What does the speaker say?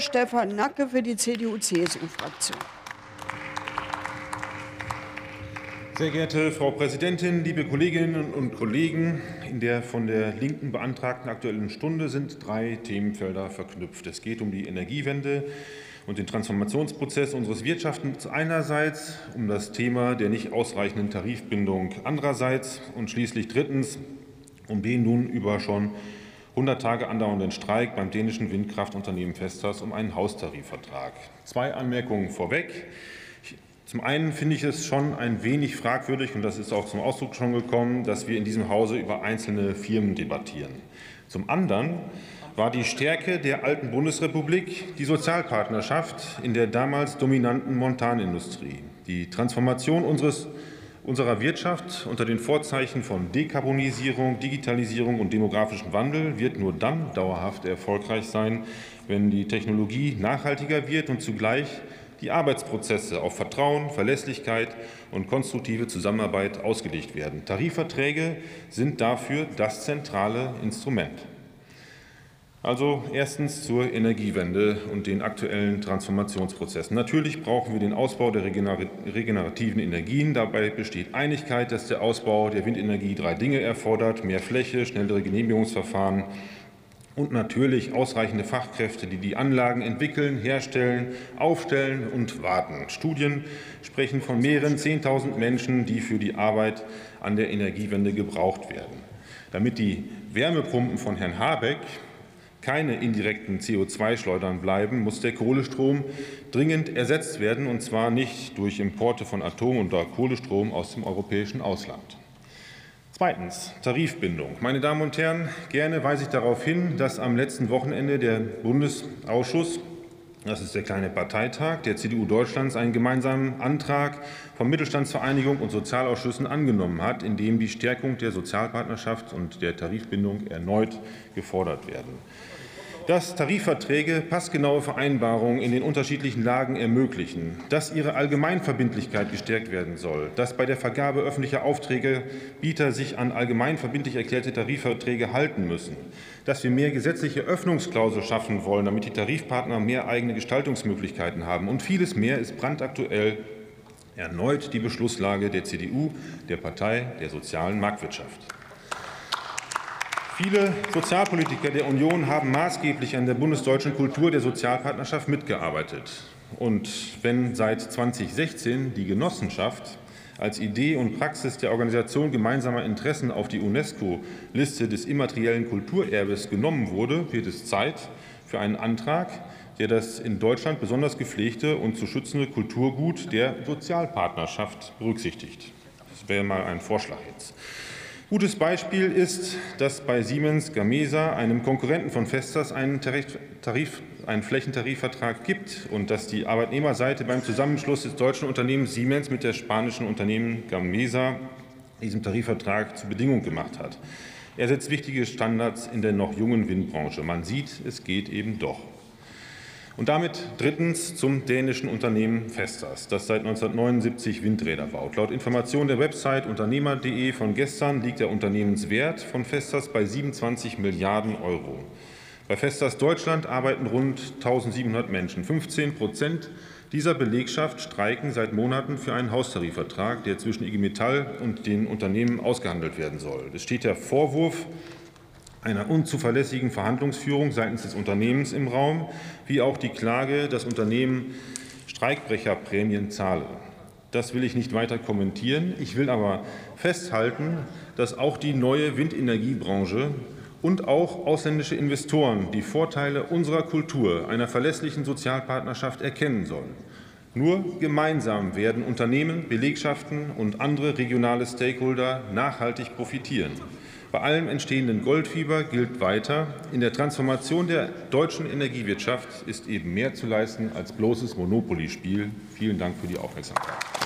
Stefan Nacke für die CDU-CSU-Fraktion. Sehr geehrte Frau Präsidentin, liebe Kolleginnen und Kollegen! In der von der Linken beantragten Aktuellen Stunde sind drei Themenfelder verknüpft. Es geht um die Energiewende und den Transformationsprozess unseres Wirtschaftens einerseits, um das Thema der nicht ausreichenden Tarifbindung andererseits und schließlich drittens um den nun über schon 100 Tage andauernden Streik beim dänischen Windkraftunternehmen Vestas um einen Haustarifvertrag. Zwei Anmerkungen vorweg. Zum einen finde ich es schon ein wenig fragwürdig, und das ist auch zum Ausdruck schon gekommen, dass wir in diesem Hause über einzelne Firmen debattieren. Zum anderen war die Stärke der alten Bundesrepublik die Sozialpartnerschaft in der damals dominanten Montanindustrie. Die Transformation unseres, unserer Wirtschaft unter den Vorzeichen von Dekarbonisierung, Digitalisierung und demografischem Wandel wird nur dann dauerhaft erfolgreich sein, wenn die Technologie nachhaltiger wird und zugleich die Arbeitsprozesse auf Vertrauen, Verlässlichkeit und konstruktive Zusammenarbeit ausgelegt werden. Tarifverträge sind dafür das zentrale Instrument. Also erstens zur Energiewende und den aktuellen Transformationsprozessen. Natürlich brauchen wir den Ausbau der regenerativen Energien. Dabei besteht Einigkeit, dass der Ausbau der Windenergie drei Dinge erfordert. Mehr Fläche, schnellere Genehmigungsverfahren und natürlich ausreichende Fachkräfte, die die Anlagen entwickeln, herstellen, aufstellen und warten. Studien sprechen von mehreren 10.000 Menschen, die für die Arbeit an der Energiewende gebraucht werden. Damit die Wärmepumpen von Herrn Habeck keine indirekten CO2-Schleudern bleiben, muss der Kohlestrom dringend ersetzt werden, und zwar nicht durch Importe von Atom- oder Kohlestrom aus dem europäischen Ausland. Zweitens Tarifbindung. Meine Damen und Herren, gerne weise ich darauf hin, dass am letzten Wochenende der Bundesausschuss das ist der kleine Parteitag der CDU Deutschlands, einen gemeinsamen Antrag von Mittelstandsvereinigung und Sozialausschüssen angenommen hat, in dem die Stärkung der Sozialpartnerschaft und der Tarifbindung erneut gefordert werden dass Tarifverträge passgenaue Vereinbarungen in den unterschiedlichen Lagen ermöglichen, dass ihre Allgemeinverbindlichkeit gestärkt werden soll, dass bei der Vergabe öffentlicher Aufträge Bieter sich an allgemeinverbindlich erklärte Tarifverträge halten müssen, dass wir mehr gesetzliche Öffnungsklausel schaffen wollen, damit die Tarifpartner mehr eigene Gestaltungsmöglichkeiten haben. Und vieles mehr ist brandaktuell erneut die Beschlusslage der CDU, der Partei der sozialen Marktwirtschaft. Viele Sozialpolitiker der Union haben maßgeblich an der bundesdeutschen Kultur der Sozialpartnerschaft mitgearbeitet. Und wenn seit 2016 die Genossenschaft als Idee und Praxis der Organisation gemeinsamer Interessen auf die UNESCO-Liste des immateriellen Kulturerbes genommen wurde, wird es Zeit für einen Antrag, der das in Deutschland besonders gepflegte und zu schützende Kulturgut der Sozialpartnerschaft berücksichtigt. Das wäre mal ein Vorschlag jetzt. Gutes Beispiel ist, dass bei Siemens Gamesa, einem Konkurrenten von Vestas, einen, Tarif, einen Flächentarifvertrag gibt und dass die Arbeitnehmerseite beim Zusammenschluss des deutschen Unternehmens Siemens mit der spanischen Unternehmen Gamesa diesem Tarifvertrag zur Bedingung gemacht hat. Er setzt wichtige Standards in der noch jungen Windbranche. Man sieht, es geht eben doch. Und damit drittens zum dänischen Unternehmen Vestas, das seit 1979 Windräder baut. Laut Information der Website unternehmer.de von gestern liegt der Unternehmenswert von Vestas bei 27 Milliarden Euro. Bei Vestas Deutschland arbeiten rund 1700 Menschen. 15 Prozent dieser Belegschaft streiken seit Monaten für einen Haustarifvertrag, der zwischen IG Metall und den Unternehmen ausgehandelt werden soll. Es steht der Vorwurf einer unzuverlässigen Verhandlungsführung seitens des Unternehmens im Raum, wie auch die Klage, das Unternehmen Streikbrecherprämien zahle. Das will ich nicht weiter kommentieren. Ich will aber festhalten, dass auch die neue Windenergiebranche und auch ausländische Investoren die Vorteile unserer Kultur, einer verlässlichen Sozialpartnerschaft erkennen sollen. Nur gemeinsam werden Unternehmen, Belegschaften und andere regionale Stakeholder nachhaltig profitieren. Bei allem entstehenden Goldfieber gilt weiter, in der Transformation der deutschen Energiewirtschaft ist eben mehr zu leisten als bloßes Monopoly-Spiel. Vielen Dank für die Aufmerksamkeit.